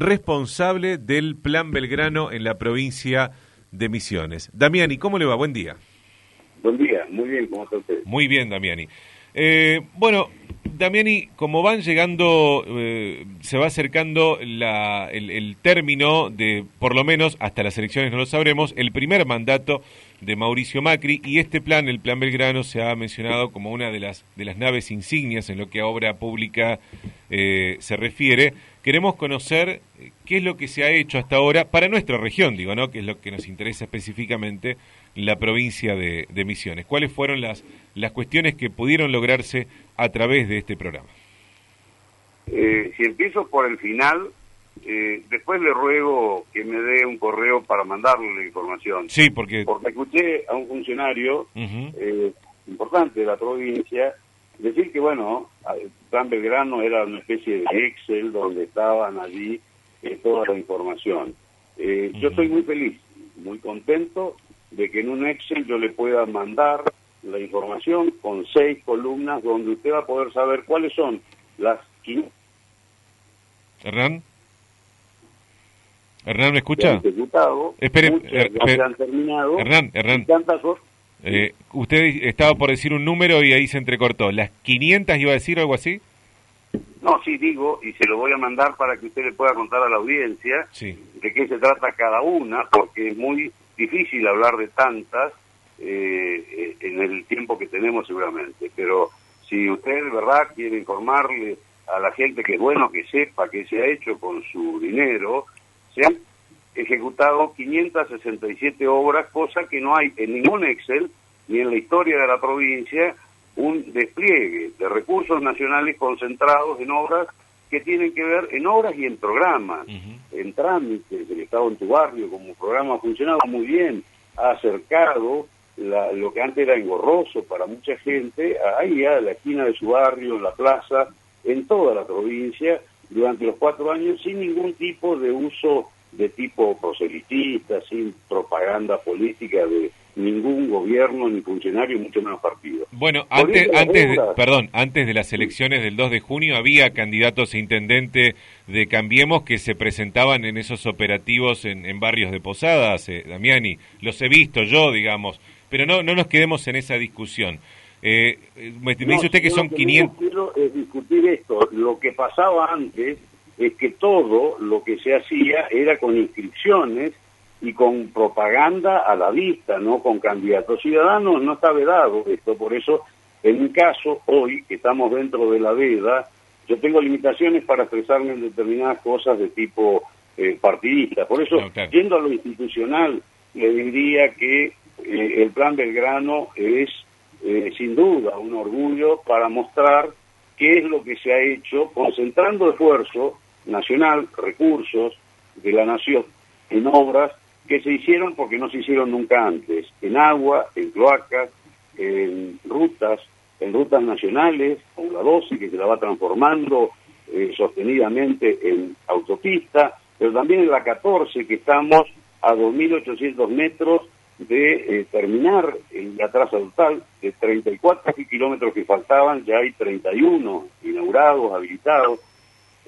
responsable del Plan Belgrano en la provincia de Misiones. Damiani, ¿cómo le va? Buen día. Buen día, muy bien, ¿cómo está usted? Muy bien, Damiani. Eh, bueno, Damiani, como van llegando, eh, se va acercando la, el, término de, por lo menos hasta las elecciones no lo sabremos, el primer mandato de Mauricio Macri y este plan, el Plan Belgrano, se ha mencionado como una de las, de las naves insignias en lo que a obra pública eh, se refiere. Queremos conocer qué es lo que se ha hecho hasta ahora para nuestra región, digo, ¿no? Que es lo que nos interesa específicamente la provincia de, Misiones. ¿Cuáles fueron las, las cuestiones que pudieron lograrse a través de este programa? Eh, si empiezo por el final, eh, después le ruego que me dé un correo para mandarle la información. Sí, porque... Porque escuché a un funcionario eh, importante de la provincia decir que, bueno, el plan Belgrano era una especie de Excel donde estaban allí toda la información. Yo estoy muy feliz, muy contento de que en un Excel yo le pueda mandar la información con seis columnas donde usted va a poder saber cuáles son las... Hernán. Hernán, ¿me escucha? Espere, er, han terminado. Hernán, Hernán. Eh, usted estaba por decir un número y ahí se entrecortó. ¿Las 500 iba a decir algo así? No, sí digo, y se lo voy a mandar para que usted le pueda contar a la audiencia de qué se trata cada una, porque es muy difícil hablar de tantas eh, en el tiempo que tenemos seguramente, pero si usted de verdad quiere informarle a la gente que es bueno que sepa qué se ha hecho con su dinero, se han ejecutado 567 obras, cosa que no hay en ningún Excel ni en la historia de la provincia un despliegue de recursos nacionales concentrados en obras que tienen que ver en obras y en programas, en trámites. El Estado en tu barrio como programa ha funcionado muy bien, ha acercado lo que antes era engorroso para mucha gente, ahí a la esquina de su barrio, en la plaza, en toda la provincia, durante los cuatro años, sin ningún tipo de uso de tipo proselitista, sin propaganda política de ningún gobierno ni funcionario, mucho menos partido. Bueno, antes, antes de, perdón, antes de las elecciones del 2 de junio había candidatos a intendente de Cambiemos que se presentaban en esos operativos en, barrios de Posadas, eh, Damiani. Los he visto yo, digamos, pero no, no nos quedemos en esa discusión. Eh, me, dice usted que son 500... quiero discutir esto. Lo que pasaba antes es que todo lo que se hacía era con inscripciones y con propaganda a la vista, no con candidatos ciudadanos, no está vedado esto, por eso en mi caso, hoy que estamos dentro de la veda, yo tengo limitaciones para expresarme en determinadas cosas de tipo eh, partidista, por eso, yendo a lo institucional, le diría que eh, el plan Belgrano es eh, sin duda un orgullo para mostrar qué es lo que se ha hecho, concentrando esfuerzo nacional, recursos de la nación en obras que se hicieron porque no se hicieron nunca antes, en agua, en cloacas, en rutas, en rutas nacionales, como la 12 que se la va transformando eh, sostenidamente en autopista, pero también en la 14 que estamos a 2.800 metros de eh, terminar en la traza total, de 34 kilómetros que faltaban, ya hay 31 inaugurados, habilitados,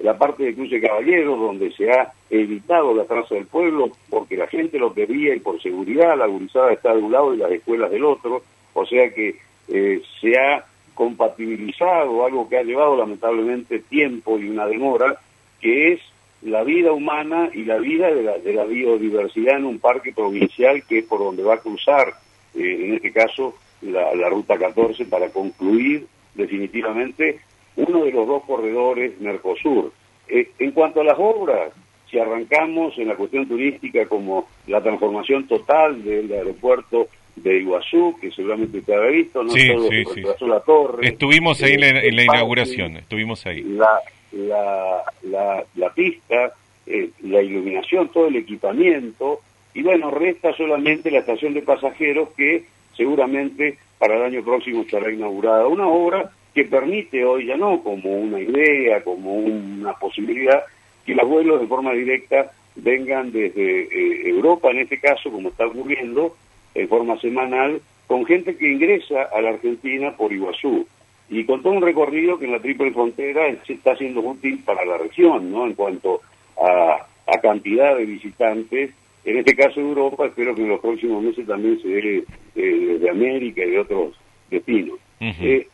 la parte de Cruce Caballero, donde se ha evitado la traza del pueblo, porque la gente lo pedía y por seguridad la gurizada está de un lado y las escuelas del otro, o sea que eh, se ha compatibilizado algo que ha llevado lamentablemente tiempo y una demora, que es la vida humana y la vida de la, de la biodiversidad en un parque provincial que es por donde va a cruzar, eh, en este caso, la Ruta 14 para concluir definitivamente uno de los dos corredores Mercosur. Eh, en cuanto a las obras, si arrancamos en la cuestión turística como la transformación total del aeropuerto de Iguazú, que seguramente usted ha visto, no sí, sí, la torre. Estuvimos ahí en la, inauguración, estuvimos ahí. La, la, la, la pista, eh, la iluminación, todo el equipamiento, y bueno, resta solamente la estación de pasajeros que seguramente para el año próximo estará inaugurada. Una obra que permite hoy ya no como una idea, como una posibilidad, que los vuelos de forma directa vengan desde eh, Europa, en este caso, como está ocurriendo, en forma semanal, con gente que ingresa a la Argentina por Iguazú. Y con todo un recorrido que en la triple frontera está siendo útil para la región, ¿no? En cuanto a cantidad de visitantes, en este caso Europa, espero que en los próximos meses también se dé eh, de América y de otros destinos. Eh,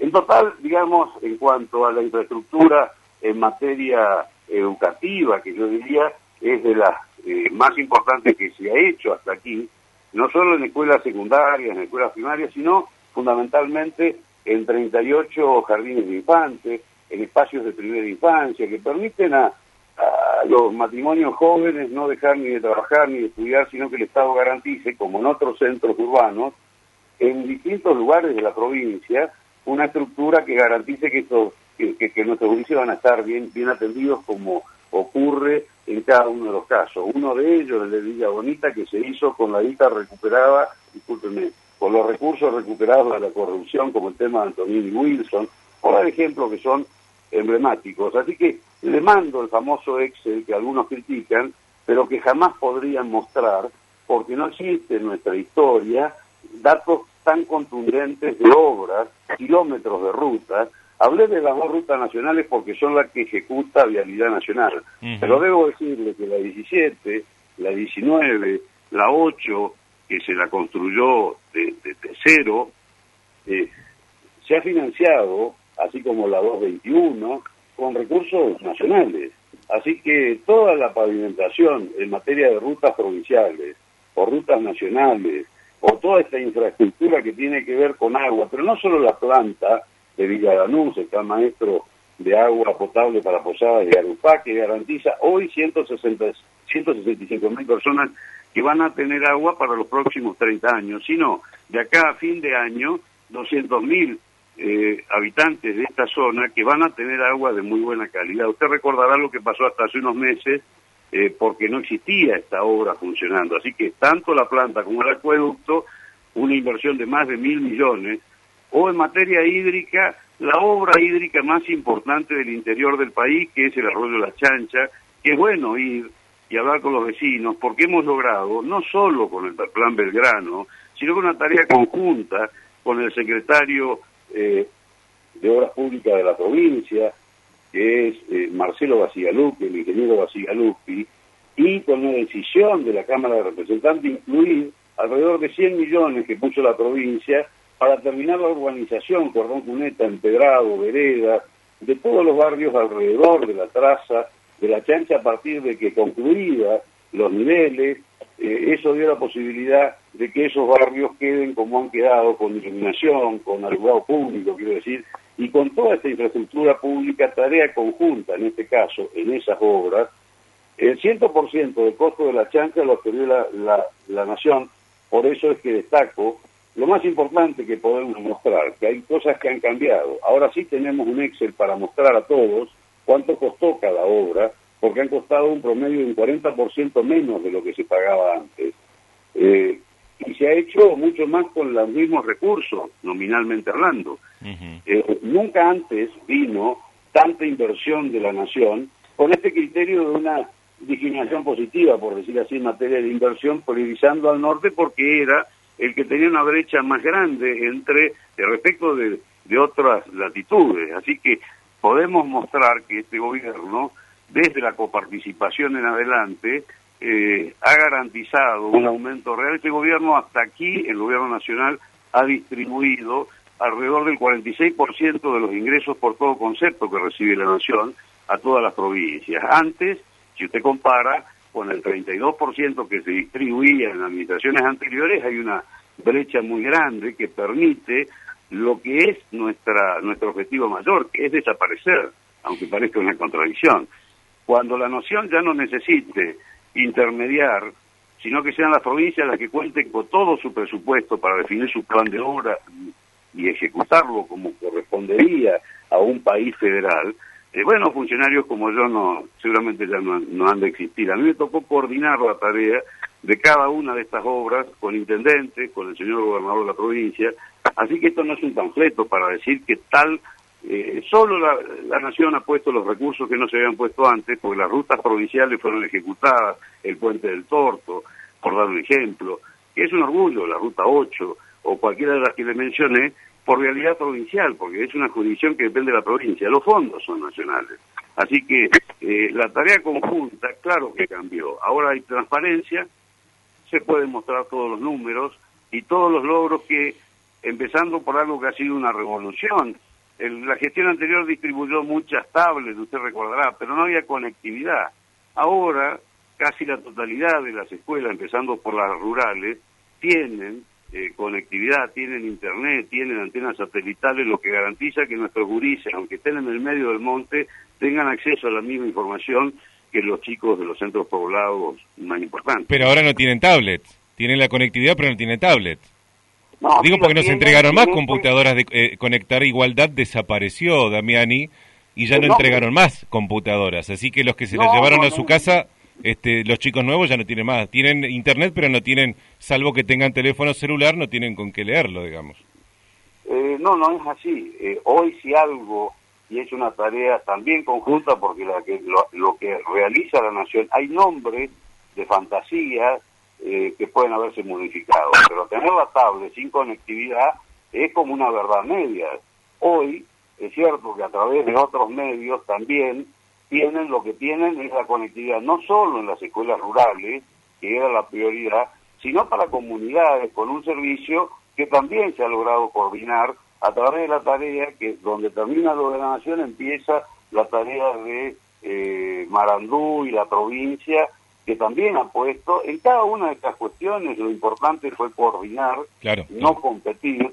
en total, digamos, en cuanto a la infraestructura en materia educativa, que yo diría es de las eh, más importantes que se ha hecho hasta aquí, no solo en escuelas secundarias, en escuelas primarias, sino fundamentalmente en 38 jardines de infantes, en espacios de primera infancia, que permiten a, los matrimonios jóvenes no dejar ni de trabajar ni de estudiar, sino que el Estado garantice, como en otros centros urbanos, en distintos lugares de la provincia, una estructura que garantice que, estos, que, que, nuestros juicios van a estar bien, bien atendidos como ocurre en cada uno de los casos. Uno de ellos, el de Villa Bonita, que se hizo con la guita recuperada, discúlpenme, con los recursos recuperados de la corrupción, como el tema de Antonini Wilson, por ejemplo, que son emblemáticos. Así que le mando el famoso Excel que algunos critican, pero que jamás podrían mostrar, porque no existe en nuestra historia datos tan contundentes de obras, kilómetros de rutas. Hablé de las dos rutas nacionales porque son las que ejecuta Vialidad Nacional, pero debo decirle que la 17, la 19, la 8, que se la construyó de, cero, eh, se ha financiado, así como la 221, con recursos nacionales. Así que toda la pavimentación en materia de rutas provinciales o rutas nacionales o toda esta infraestructura que tiene que ver con agua, pero no solo la planta de Villadanús, está maestro de agua potable para Posadas y Arupá, que garantiza hoy 160, 165 mil personas que van a tener agua para los próximos 30 años, sino de acá a fin de año 200 mil eh, habitantes de esta zona que van a tener agua de muy buena calidad. Usted recordará lo que pasó hasta hace unos meses eh, porque no existía esta obra funcionando. Así que tanto la planta como el acueducto, una inversión de más de mil millones, o en materia hídrica, la obra hídrica más importante del interior del país, que es el arroyo La Chancha, que es bueno ir y hablar con los vecinos, porque hemos logrado, no solo con el plan Belgrano, sino con una tarea conjunta con el secretario eh, de Obras Públicas de la provincia, que es eh, Marcelo Basigalupi, el ingeniero Basigalupi, y con una decisión de la Cámara de Representantes incluir alrededor de 100 millones que puso la provincia para terminar la urbanización, cordón cuneta, empedrado, vereda, de todos los barrios alrededor de la traza, de la chancha a partir de que concluida los niveles, eh, eso dio la posibilidad de que esos barrios queden como han quedado, con iluminación, con alumbrado público, quiero decir, y con toda esta infraestructura pública, tarea conjunta en este caso, en esas obras, el 100% del costo de la chanca lo adquirió la, la, la Nación, por eso es que destaco lo más importante que podemos mostrar, que hay cosas que han cambiado. Ahora sí tenemos un Excel para mostrar a todos cuánto costó cada obra, porque han costado un promedio de un 40% menos de lo que se pagaba antes. Eh, y se ha hecho mucho más con los mismos recursos, nominalmente hablando. Eh, nunca antes vino tanta inversión de la nación con este criterio de una discriminación positiva, por decir así, en materia de inversión, priorizando al norte porque era el que tenía una brecha más grande entre respecto de, de otras latitudes. Así que podemos mostrar que este gobierno, desde la coparticipación en adelante, eh, ha garantizado un aumento real. Este gobierno hasta aquí, el gobierno nacional, ha distribuido alrededor del 46% de los ingresos por todo concepto que recibe la nación a todas las provincias. Antes, si usted compara con el 32% que se distribuía en administraciones anteriores, hay una brecha muy grande que permite lo que es nuestra nuestro objetivo mayor, que es desaparecer, aunque parezca una contradicción. Cuando la nación ya no necesite intermediar, sino que sean las provincias las que cuenten con todo su presupuesto para definir su plan de obra y ejecutarlo como correspondería a un país federal, eh, bueno, funcionarios como yo no seguramente ya no, no, han de existir. A mí me tocó coordinar la tarea de cada una de estas obras con intendentes, con el señor gobernador de la provincia, así que esto no es un panfleto para decir que tal eh, solo la, Nación ha puesto los recursos que no se habían puesto antes, porque las rutas provinciales fueron ejecutadas, el puente del Torto, por dar un ejemplo, que es un orgullo, la ruta 8 o cualquiera de las que le mencioné, por realidad provincial, porque es una jurisdicción que depende de la provincia, los fondos son nacionales. Así que Eh, la tarea conjunta, claro que cambió. Ahora hay transparencia, se pueden mostrar todos los números y todos los logros que, empezando por algo que ha sido una revolución, la gestión anterior distribuyó muchas tablets, usted recordará, pero no había conectividad. Ahora, casi la totalidad de las escuelas, empezando por las rurales, tienen eh, conectividad, tienen internet, tienen antenas satelitales, lo que garantiza que nuestros gurises, aunque estén en el medio del monte, tengan acceso a la misma información que los chicos de los centros poblados más importantes. Pero ahora no tienen tablets, tienen la conectividad pero no tienen tablets. Digo porque nos entregaron más computadoras de eh, conectar igualdad, desapareció Damiani y ya no, entregaron más computadoras, así que los que se las llevaron a su casa, este, los chicos nuevos ya no tienen más, tienen internet pero no tienen, salvo que tengan teléfono celular, no tienen con qué leerlo, digamos. Eh, no, no es así. Eh, hoy si algo, y es una tarea también conjunta porque la que, lo, lo que realiza la nación, hay nombres de fantasía eh, que pueden haberse modificado, pero tener la tablet sin conectividad es como una verdad media. Hoy es cierto que a través de otros medios también tienen lo que tienen es la conectividad, no solo en las escuelas rurales, que era la prioridad, sino para comunidades con un servicio que también se ha logrado coordinar a través de la tarea que donde termina la nación empieza la tarea de eh, Marandú y la provincia que también ha puesto en cada una de estas cuestiones lo importante fue coordinar, no competir,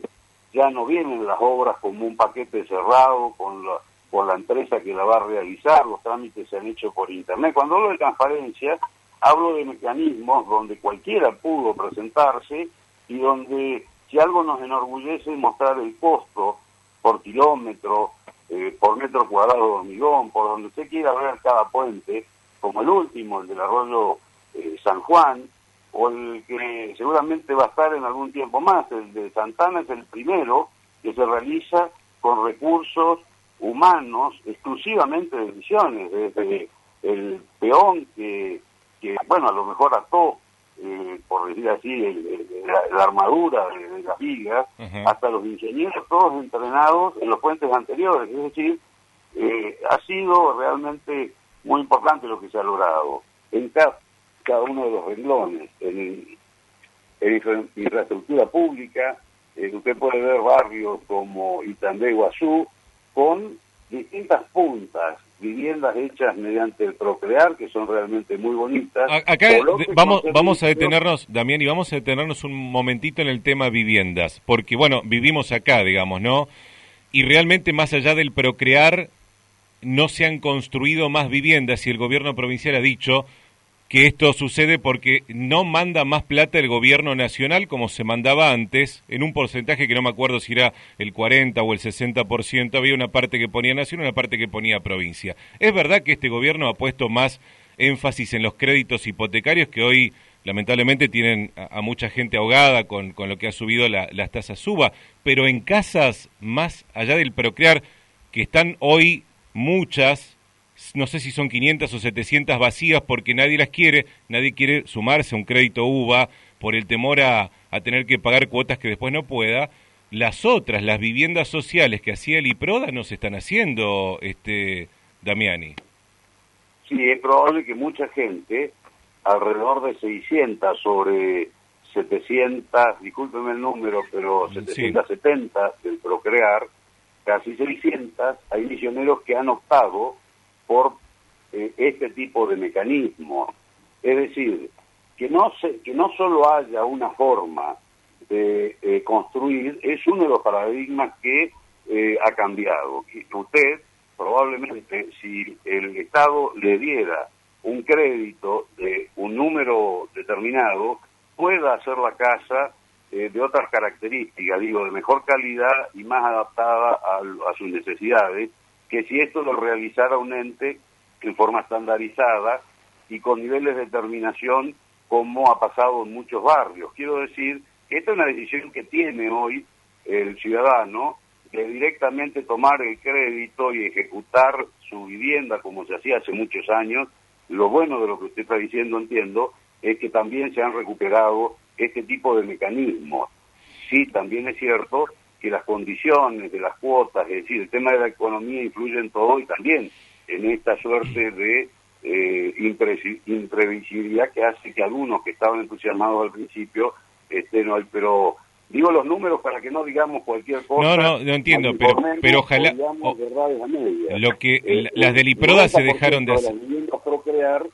ya no vienen las obras como un paquete cerrado con la, con la empresa que la va a realizar, los trámites se han hecho por internet. Cuando hablo de transparencia, hablo de mecanismos donde cualquiera pudo presentarse y donde si algo nos enorgullece mostrar el costo por kilómetro, eh, por metro cuadrado de hormigón, por donde usted quiera ver cada puente, como el último, el del arroyo eh, San Juan, o el que seguramente va a estar en algún tiempo más, el de Santana es el primero que se realiza con recursos humanos exclusivamente de misiones, desde el peón que, que bueno, a lo mejor ató, eh, por decir así, la, armadura de, las vigas, hasta los ingenieros todos entrenados en los puentes anteriores, es decir, eh, ha sido realmente muy importante lo que se ha logrado en cada, uno de los renglones, en, infraestructura pública, eh, usted puede ver barrios como Itandé, Guazú, con distintas puntas, viviendas hechas mediante el procrear, que son realmente muy bonitas. Acá vamos, vamos a detenernos, Damián, y vamos a detenernos un momentito en el tema viviendas, porque bueno, vivimos acá, digamos, ¿no? Y realmente más allá del procrear, no se han construido más viviendas y el gobierno provincial ha dicho que esto sucede porque no manda más plata el gobierno nacional como se mandaba antes, en un porcentaje que no me acuerdo si era el 40 o el 60%, había una parte que ponía nación y una parte que ponía provincia. Es verdad que este gobierno ha puesto más énfasis en los créditos hipotecarios que hoy lamentablemente tienen a, mucha gente ahogada con, con, lo que ha subido la, las tasas suba, pero en casas más allá del procrear que están hoy muchas, no sé si son 500 o 700 vacías porque nadie las quiere, nadie quiere sumarse a un crédito UVA por el temor a, a tener que pagar cuotas que después no pueda. Las otras, las viviendas sociales que hacía el IPRODA no se están haciendo, este Damiani. Sí, es probable que mucha gente, alrededor de 600 sobre 700, discúlpeme el número, pero 770 del Procrear, casi 600, hay misioneros que han optado por eh, este tipo de mecanismo. Es decir, que no, se, que no solo haya una forma de eh, construir, es uno de los paradigmas que eh, ha cambiado. Usted, probablemente, si el Estado le diera un crédito de un número determinado, pueda hacer la casa eh, de otras características, digo, de mejor calidad y más adaptada a, sus necesidades, que si esto lo realizara un ente en forma estandarizada y con niveles de determinación como ha pasado en muchos barrios. Quiero decir que esta es una decisión que tiene hoy el ciudadano de directamente tomar el crédito y ejecutar su vivienda como se hacía hace muchos años. Lo bueno de lo que usted está diciendo, entiendo, es que también se han recuperado este tipo de mecanismos. Sí, también es cierto que las condiciones de las cuotas, es decir, el tema de la economía influye en todo y también en esta suerte de eh, imprevisibilidad que hace que algunos que estaban entusiasmados al principio estén hoy, pero digo los números para que no digamos cualquier cosa. No, no, no entiendo, pero, pero ojalá... lo que eh, las del IPRODA se dejaron de hacer. Las procrear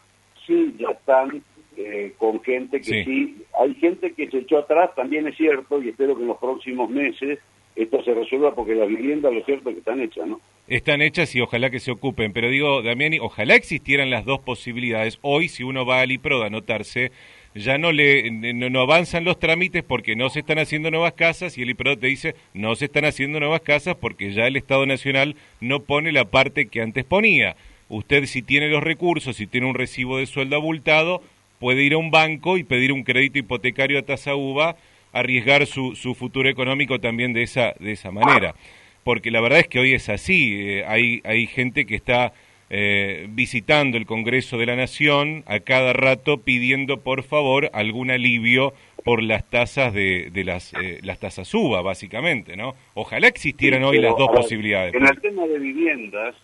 sí ya están eh, con gente que sí. Hay gente que se echó atrás, también es cierto, y espero que en los próximos meses esto se resuelva porque las viviendas, lo cierto, que están hechas, ¿no? Están hechas y ojalá que se ocupen, pero digo, Damiani, ojalá existieran las dos posibilidades. Hoy, si uno va al IPROD a anotarse, ya no le no, avanzan los trámites porque no se están haciendo nuevas casas y el IPROD te dice no se están haciendo nuevas casas porque ya el Estado Nacional no pone la parte que antes ponía. Usted si tiene los recursos, si tiene un recibo de sueldo abultado, puede ir a un banco y pedir un crédito hipotecario a tasa uva arriesgar su, su futuro económico también de esa, de esa manera. Porque la verdad es que hoy es así, eh, hay, hay gente que está eh, visitando el Congreso de la Nación a cada rato pidiendo por favor algún alivio por las tasas de, de las, eh, las tasas UBA, básicamente, ¿no? Ojalá existieran hoy las dos posibilidades. En el tema de viviendas,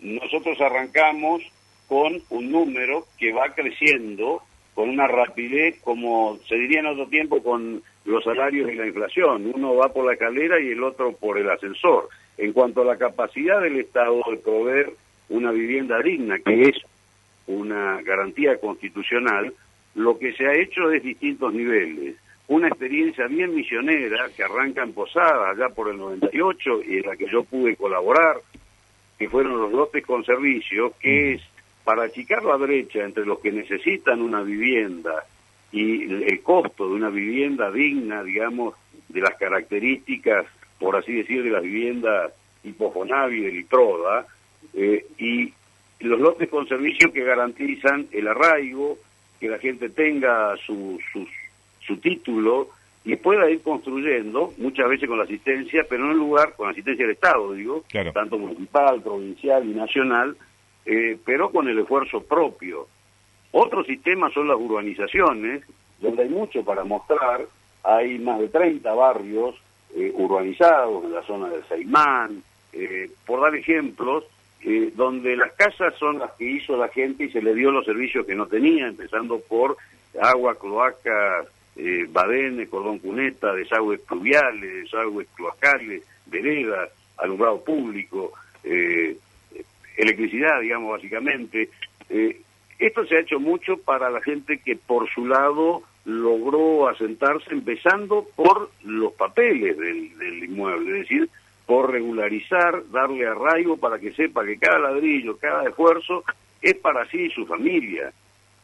nosotros arrancamos con un número que va creciendo con una rapidez, como se diría en otro tiempo, con los salarios y la inflación. Uno va por la escalera y el otro por el ascensor. En cuanto a la capacidad del Estado de proveer una vivienda digna, que es una garantía constitucional, lo que se ha hecho es distintos niveles. Una experiencia bien misionera que arranca en Posada, allá por el 98, y en la que yo pude colaborar, que fueron los lotes con servicios, que es para achicar la brecha entre los que necesitan una vivienda y el costo de una vivienda digna, digamos, de las características, por así decir, de las viviendas tipo Fonavi, de Litroda, eh, y los lotes con servicio que garantizan el arraigo, que la gente tenga su, su, su título y pueda ir construyendo, muchas veces con la asistencia, pero en un lugar, con la asistencia del Estado, digo, tanto municipal, provincial y nacional, eh, pero con el esfuerzo propio. Otro sistema son las urbanizaciones, donde hay mucho para mostrar. Hay más de 30 barrios eh, urbanizados en la zona del Saimán, eh, por dar ejemplos, donde las casas son las que hizo la gente y se le dio los servicios que no tenía, empezando por agua, cloacas, eh, badenes, cordón cuneta, desagües pluviales, desagües cloacales, veredas, alumbrado público, eh, electricidad, digamos, básicamente. Eh, esto se ha hecho mucho para la gente que por su lado logró asentarse empezando por los papeles del, inmueble, es decir, por regularizar, darle arraigo para que sepa que cada ladrillo, cada esfuerzo es para sí y su familia,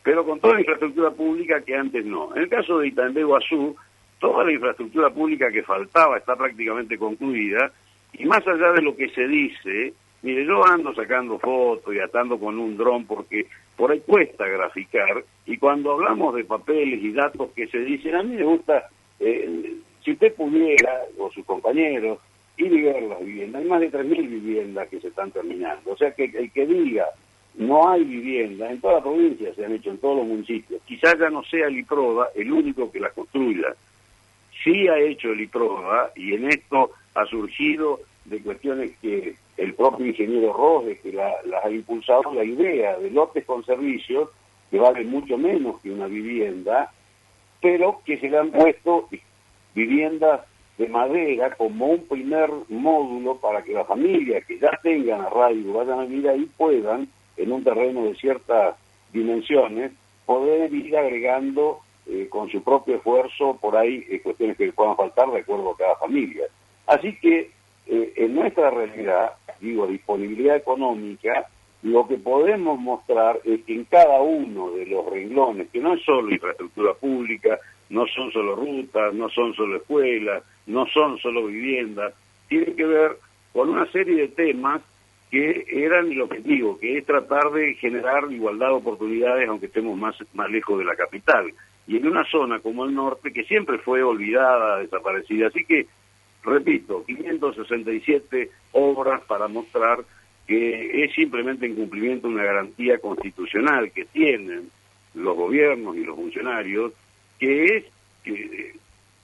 pero con toda la infraestructura pública que antes no. En el caso de Itambé Guazú, toda la infraestructura pública que faltaba está prácticamente concluida, y más allá de lo que se dice, Mire, yo ando sacando fotos y atando con un dron porque por ahí cuesta graficar y cuando hablamos de papeles y datos que se dicen, a mí me gusta, eh, si usted pudiera, o sus compañeros, ir y ver las viviendas, hay más de 3.000 viviendas que se están terminando, o sea que el que diga no hay viviendas, en toda la provincia se han hecho, en todos los municipios, quizás ya no sea el IPRODA el único que las construya, sí ha hecho el IPRODA y en esto ha surgido de cuestiones que el propio ingeniero Rose, que las ha impulsado, la idea de lotes con servicios, que valen mucho menos que una vivienda, pero que se le han puesto viviendas de madera como un primer módulo para que las familias que ya tengan arraigo, vayan a vivir ahí, puedan, en un terreno de ciertas dimensiones, poder ir agregando eh, con su propio esfuerzo por ahí eh, cuestiones que le puedan faltar de acuerdo a cada familia. Así que eh, en nuestra realidad, digo, disponibilidad económica, lo que podemos mostrar es que en cada uno de los renglones, que no es solo infraestructura pública, no son solo rutas, no son solo escuelas, no son solo viviendas, tiene que ver con una serie de temas que eran el objetivo, que es tratar de generar igualdad de oportunidades aunque estemos más, más lejos de la capital. Y en una zona como el norte que siempre fue olvidada, desaparecida. Así que repito, 567 obras para mostrar que es simplemente en cumplimiento de una garantía constitucional que tienen los gobiernos y los funcionarios, que es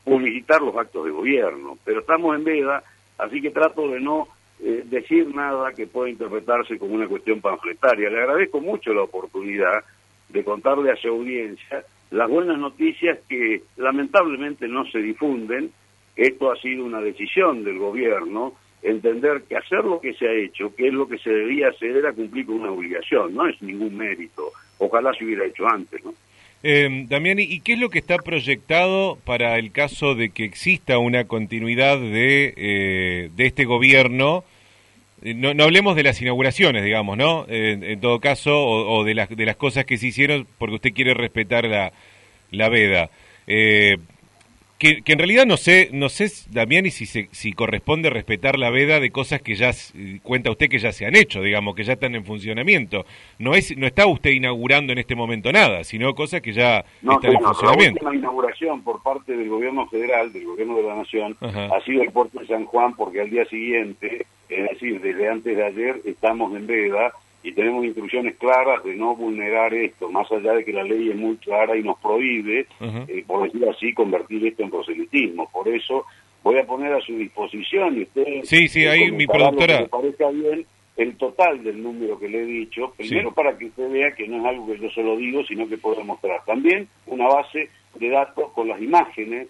publicitar los actos de gobierno. Pero estamos en veda, así que trato de no eh, decir nada que pueda interpretarse como una cuestión panfletaria. Le agradezco mucho la oportunidad de contarle a su audiencia las buenas noticias que lamentablemente no se difunden. Esto ha sido una decisión del gobierno, entender que hacer lo que se ha hecho, que es lo que se debía hacer, era cumplir con una obligación, no es ningún mérito. Ojalá se hubiera hecho antes, ¿no? Eh, Damián, ¿y qué es lo que está proyectado para el caso de que exista una continuidad de, eh, de este gobierno? Eh, no, no, hablemos de las inauguraciones, digamos, ¿no? en todo caso, o, de, las, de las cosas que se hicieron porque usted quiere respetar la, la veda. Que, en realidad no sé, no sé, Damián, y si, si corresponde respetar la veda de cosas que ya cuenta usted que ya se han hecho, digamos, que ya están en funcionamiento. No es, no está usted inaugurando en este momento nada, sino cosas que ya están en funcionamiento. La última inauguración por parte del gobierno federal, del gobierno de la nación, ha sido el puerto de San Juan, porque al día siguiente, es decir, desde antes de ayer, estamos en veda y tenemos instrucciones claras de no vulnerar esto, más allá de que la ley es muy clara y nos prohíbe, eh, por decir así, convertir esto en proselitismo. Por eso voy a poner a su disposición y usted... Sí, sí, ahí mi productora... Parezca bien el total del número que le he dicho, primero para que usted vea que no es algo que yo solo digo, sino que puedo mostrar. También una base de datos con las imágenes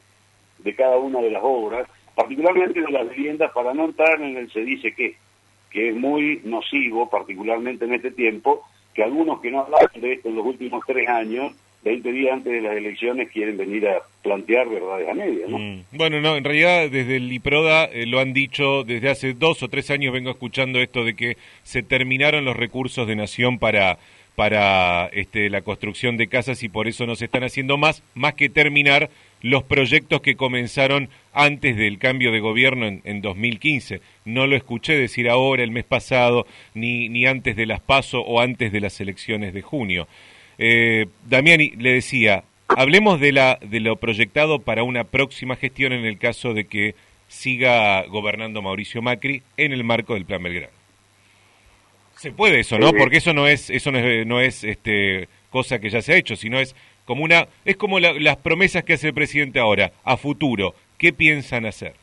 de cada una de las obras, particularmente de las viviendas, para no entrar en el se dice que que es muy nocivo, particularmente en este tiempo, que algunos que no hablan de esto en los últimos tres años, 20 días antes de las elecciones, quieren venir a plantear verdades a medias. ¿no? Mm. Bueno, no, en realidad desde el IPRODA eh, lo han dicho desde hace dos o tres años, vengo escuchando esto de que se terminaron los recursos de Nación para para este, la construcción de casas y por eso no se están haciendo más, más que terminar los proyectos que comenzaron antes del cambio de gobierno en, en 2015. No lo escuché decir ahora, el mes pasado, ni, ni antes de las PASO o antes de las elecciones de junio. Eh, Damiani le decía, hablemos de, la, de lo proyectado para una próxima gestión en el caso de que siga gobernando Mauricio Macri en el marco del Plan Belgrano. Se puede eso, ¿no? Porque eso no es, eso no es, no es este, cosa que ya se ha hecho, sino es como una, es como las promesas que hace el presidente ahora, a futuro. ¿Qué piensan hacer?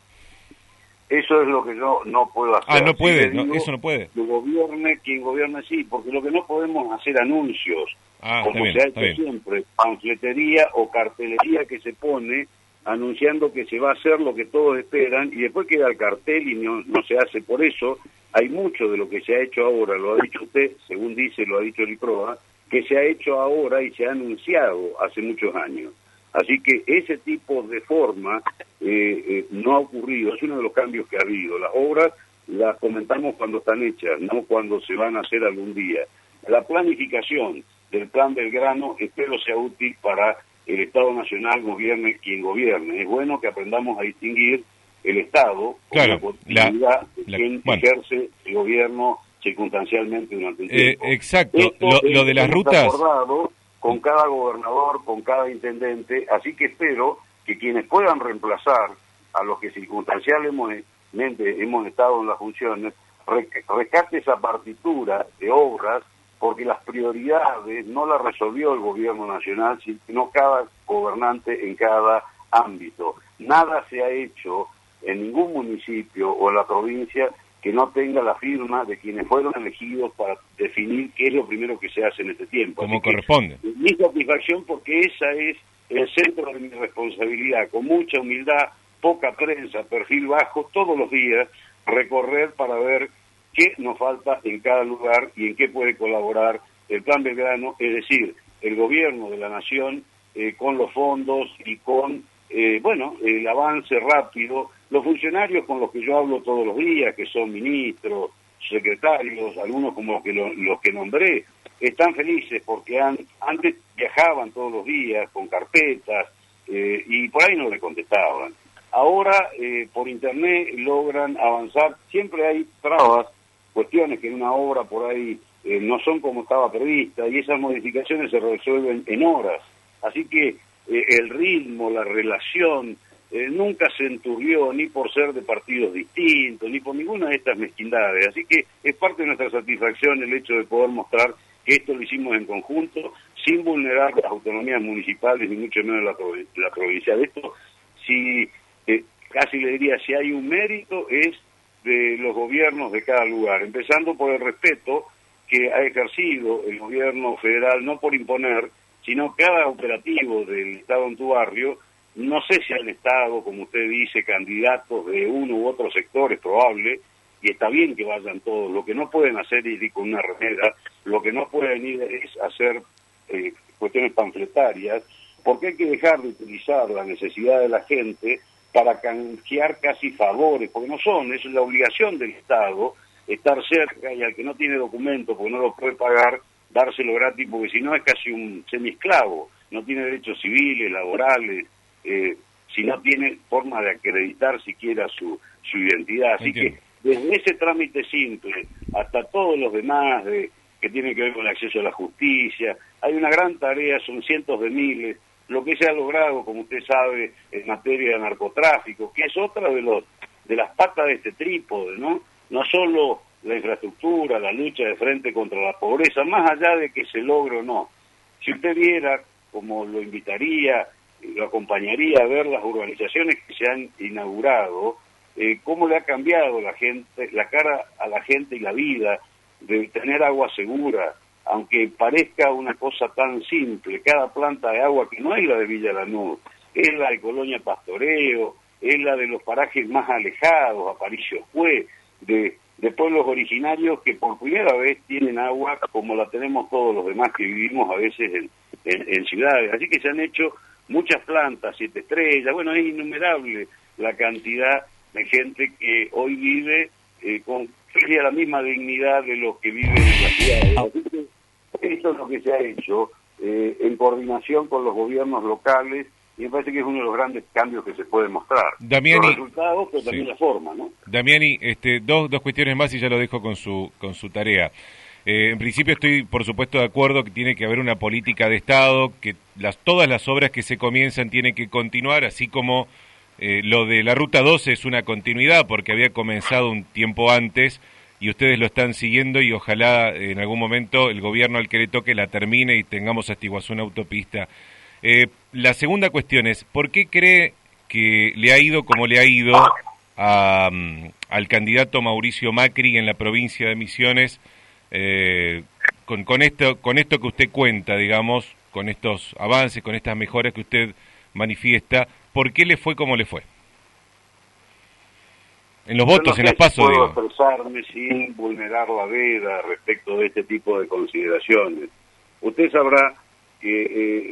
Eso es lo que yo no puedo hacer. Ah, no puede, eso no puede. Que gobierne quien gobierne sí, porque lo que no podemos hacer anuncios, ah, como se ha hecho siempre, panfletería o cartelería que se pone anunciando que se va a hacer lo que todos esperan y después queda el cartel y no, no se hace. Por eso hay mucho de lo que se ha hecho ahora, lo ha dicho usted, según dice, lo ha dicho el IPROA, que se ha hecho ahora y se ha anunciado hace muchos años. Así que ese tipo de forma eh, eh, no ha ocurrido, es uno de los cambios que ha habido. Las obras las comentamos cuando están hechas, no cuando se van a hacer algún día. La planificación del plan del grano espero sea útil para el Estado Nacional, gobierne quien gobierne. Es bueno que aprendamos a distinguir el Estado claro, la la, quien ejerce el gobierno circunstancialmente durante un eh, tiempo. exacto, lo, de las rutas... Acordado con cada gobernador, con cada intendente, así que espero que quienes puedan reemplazar a los que circunstancialmente hemos estado en las funciones, rescate esa partitura de obras, porque las prioridades no las resolvió el gobierno nacional, sino cada gobernante en cada ámbito. Nada se ha hecho en ningún municipio o en la provincia que no tenga la firma de quienes fueron elegidos para definir qué es lo primero que se hace en este tiempo. Como corresponde. mi satisfacción porque esa es el centro de mi responsabilidad, con mucha humildad, poca prensa, perfil bajo, todos los días recorrer para ver qué nos falta en cada lugar y en qué puede colaborar el Plan Belgrano, es decir, el gobierno de la nación eh, con los fondos y con, eh, bueno, el avance rápido los funcionarios con los que yo hablo todos los días, que son ministros, secretarios, algunos como los que, los que nombré, están felices porque han, antes viajaban todos los días con carpetas eh, y por ahí no le contestaban. Ahora eh, por internet logran avanzar, siempre hay trabas, cuestiones que en una obra por ahí eh, no son como estaba prevista y esas modificaciones se resuelven en horas. Así que el ritmo, la relación, eh, nunca se enturbió ni por ser de partidos distintos, ni por ninguna de estas mezquindades. Así que es parte de nuestra satisfacción el hecho de poder mostrar que esto lo hicimos en conjunto, sin vulnerar las autonomías municipales, ni mucho menos la, la provincia. De esto, si eh, casi le diría, si hay un mérito, es de los gobiernos de cada lugar, empezando por el respeto que ha ejercido el gobierno federal, no por imponer, sino cada operativo del Estado en tu barrio, no sé si han estado, como usted dice, candidatos de uno u otro sector, es probable, y está bien que vayan todos, lo que no pueden hacer es ir con una remera, lo que no pueden ir es hacer eh, cuestiones panfletarias, porque hay que dejar de utilizar la necesidad de la gente para canjear casi favores, porque no son, es la obligación del Estado estar cerca y al que no tiene documento porque no lo puede pagar, dárselo gratis, porque si no es casi un semiesclavo, no tiene derechos civiles, laborales, eh, si no tiene forma de acreditar siquiera su, su identidad. Así que desde ese trámite simple hasta todos los demás de, que tienen que ver con el acceso a la justicia, hay una gran tarea, son cientos de miles, lo que se ha logrado, como usted sabe, en materia de narcotráfico, que es otra de los de las patas de este trípode, ¿no? No solo la infraestructura, la lucha de frente contra la pobreza, más allá de que se logre o no. Si usted viera, como lo invitaría, lo acompañaría a ver las urbanizaciones que se han inaugurado, eh, cómo le ha cambiado la gente, la cara a la gente y la vida de tener agua segura, aunque parezca una cosa tan simple, cada planta de agua que no es la de Villa Lanús, es la de Colonia Pastoreo, es la de los parajes más alejados, Aparicio Fue, de, de pueblos originarios que por primera vez tienen agua como la tenemos todos los demás que vivimos a veces en, en ciudades. Así que se han hecho muchas plantas, siete estrellas, bueno, es innumerable la cantidad de gente que hoy vive eh, con la misma dignidad de los que viven en la ciudad. Ah. Eso es lo que se ha hecho eh, en coordinación con los gobiernos locales y me parece que es uno de los grandes cambios que se puede mostrar. Damiani, los resultados, pero también la forma, ¿no? Damiani, este, dos, dos cuestiones más y ya lo dejo con su, con su tarea. Eh, en principio estoy, por supuesto, de acuerdo que tiene que haber una política de Estado, que las, todas las obras que se comienzan tienen que continuar, así como eh, lo de la Ruta 12 es una continuidad porque había comenzado un tiempo antes y ustedes lo están siguiendo y ojalá en algún momento el gobierno al que le toque la termine y tengamos hasta una autopista. Eh, la segunda cuestión es, ¿por qué cree que le ha ido como le ha ido a, mm, al candidato Mauricio Macri en la provincia de Misiones? Eh, con, con, esto, con esto que usted cuenta, digamos, con estos avances, con estas mejoras que usted manifiesta, ¿por qué le fue como le fue? En los votos, en las pasos. Puedo expresarme sin vulnerar la veda respecto de este tipo de consideraciones. Usted sabrá que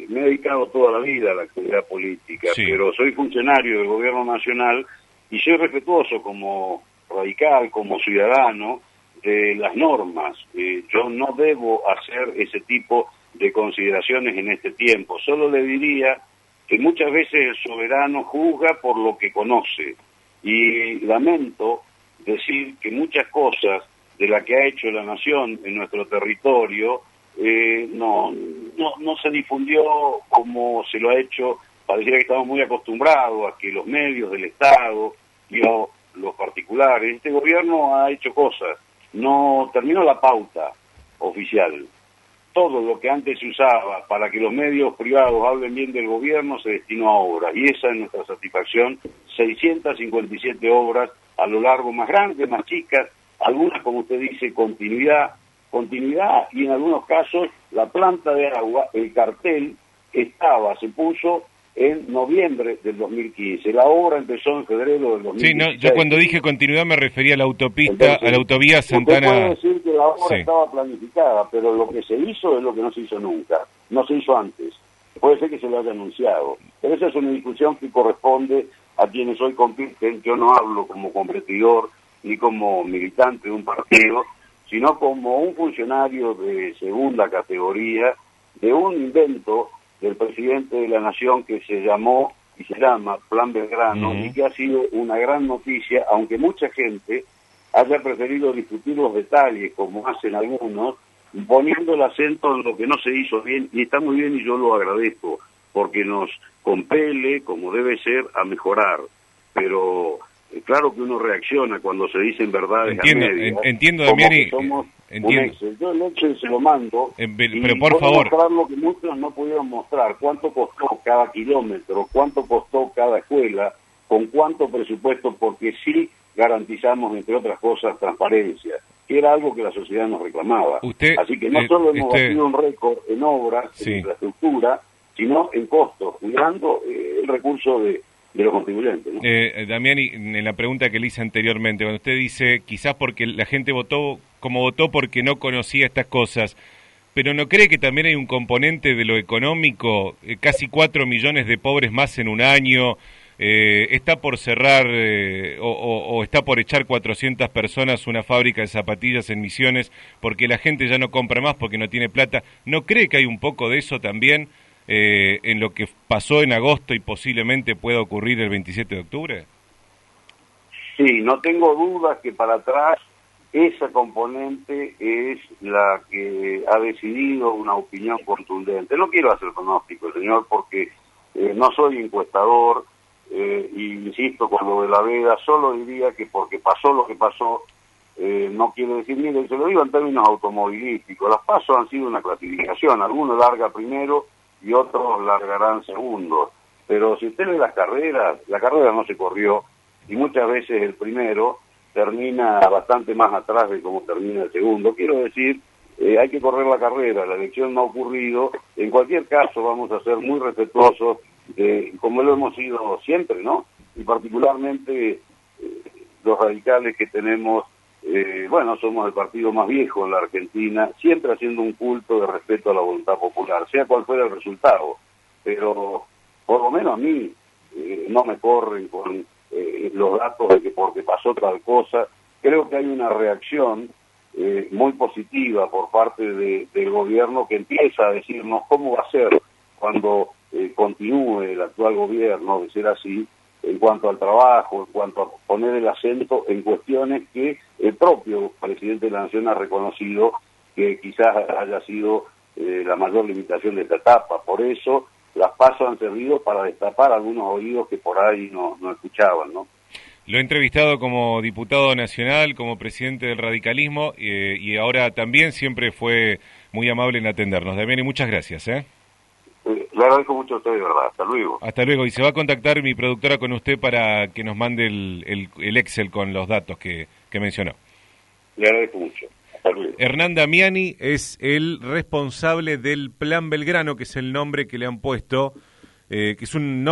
eh, me he dedicado toda la vida a la actividad política, pero soy funcionario del gobierno nacional y soy respetuoso como radical, como ciudadano, de las normas. Eh, yo no debo hacer ese tipo de consideraciones en este tiempo. Solo le diría que muchas veces el soberano juzga por lo que conoce. Y lamento decir que muchas cosas de las que ha hecho la nación en nuestro territorio eh, no, no, no se difundió como se lo ha hecho. Pareciera que estamos muy acostumbrados a que los medios del Estado y los particulares, este gobierno ha hecho cosas no terminó la pauta oficial. Todo lo que antes se usaba para que los medios privados hablen bien del gobierno se destinó a obras y esa es nuestra satisfacción, 657 obras a lo largo más grandes, más chicas, algunas como usted dice continuidad, continuidad y en algunos casos la planta de agua, el cartel estaba, se puso en noviembre del 2015. La obra empezó en febrero del 2015. Sí, no, yo cuando dije continuidad me refería a la autopista, a la autovía Santana. Puede decir que la obra estaba planificada, pero lo que se hizo es lo que no se hizo nunca, no se hizo antes. Puede ser que se lo haya anunciado, pero esa es una discusión que corresponde a quienes hoy compiten. Yo no hablo como competidor ni como militante de un partido, sino como un funcionario de segunda categoría de un invento del presidente de la Nación que se llamó y se llama Plan Belgrano y que ha sido una gran noticia, aunque mucha gente haya preferido discutir los detalles, como hacen algunos, poniendo el acento en lo que no se hizo bien, y está muy bien y yo lo agradezco, porque nos compele, como debe ser, a mejorar. Pero eh, claro que uno reacciona cuando se dicen verdades entiendo, a media, entiendo Damiani, entiendo. Yo el Excel se lo mando pero por favor mostrar lo que muchos no pudieron mostrar cuánto costó cada kilómetro cuánto costó cada escuela con cuánto presupuesto porque sí garantizamos, entre otras cosas, transparencia, que era algo que la sociedad nos reclamaba. Así que no solo hemos batido un récord en obras, en infraestructura, sino en costos, cuidando eh, el recurso de, los contribuyentes. Eh, Damián, en la pregunta que le hice anteriormente, cuando usted dice quizás porque la gente votó como votó porque no conocía estas cosas, pero ¿no cree que también hay un componente de lo económico? Eh, casi cuatro millones de pobres más en un año, eh, está por cerrar eh, o, está por echar 400 personas una fábrica de zapatillas en Misiones porque la gente ya no compra más porque no tiene plata. ¿No cree que hay un poco de eso también en lo que pasó en agosto y posiblemente pueda ocurrir el 27 de octubre? Sí, no tengo dudas que para atrás esa componente es la que ha decidido una opinión contundente. No quiero hacer pronóstico, señor, porque eh, no soy encuestador, eh, y insisto con lo de la veda, solo diría que porque pasó lo que pasó, eh, no quiere decir, mire, se lo digo en términos automovilísticos, las pasos han sido una clasificación, algunos larga primero y otros largarán segundo, pero si usted ve las carreras, la carrera no se corrió, y muchas veces el primero termina bastante más atrás de cómo termina el segundo. Quiero decir, eh, hay que correr la carrera, la elección no ha ocurrido. En cualquier caso, vamos a ser muy respetuosos, como lo hemos sido siempre, ¿no? Y particularmente eh, los radicales que tenemos, eh, bueno, somos el partido más viejo en la Argentina, siempre haciendo un culto de respeto a la voluntad popular, sea cual fuera el resultado. Pero por lo menos a mí no me corren con eh, los datos de que porque pasó tal cosa. Creo que hay una reacción eh, muy positiva por parte del gobierno que empieza a decirnos cómo va a ser cuando eh, continúe el actual gobierno de ser así en cuanto al trabajo, en cuanto a poner el acento en cuestiones que el propio presidente de la Nación ha reconocido que quizás haya sido la mayor limitación de esta etapa. Por eso las pasos han servido para destapar algunos oídos que por ahí no, no escuchaban, ¿no? Lo he entrevistado como diputado nacional, como presidente del radicalismo eh, y ahora también siempre fue muy amable en atendernos. Damián, y muchas gracias. ¿eh? ¿eh? le agradezco mucho a usted, de verdad. Hasta luego. Hasta luego. Y se va a contactar mi productora con usted para que nos mande el, el, Excel con los datos que, que mencionó. Le agradezco mucho. Hernán Damiani es el responsable del Plan Belgrano, que es el nombre que le han puesto, eh, que es un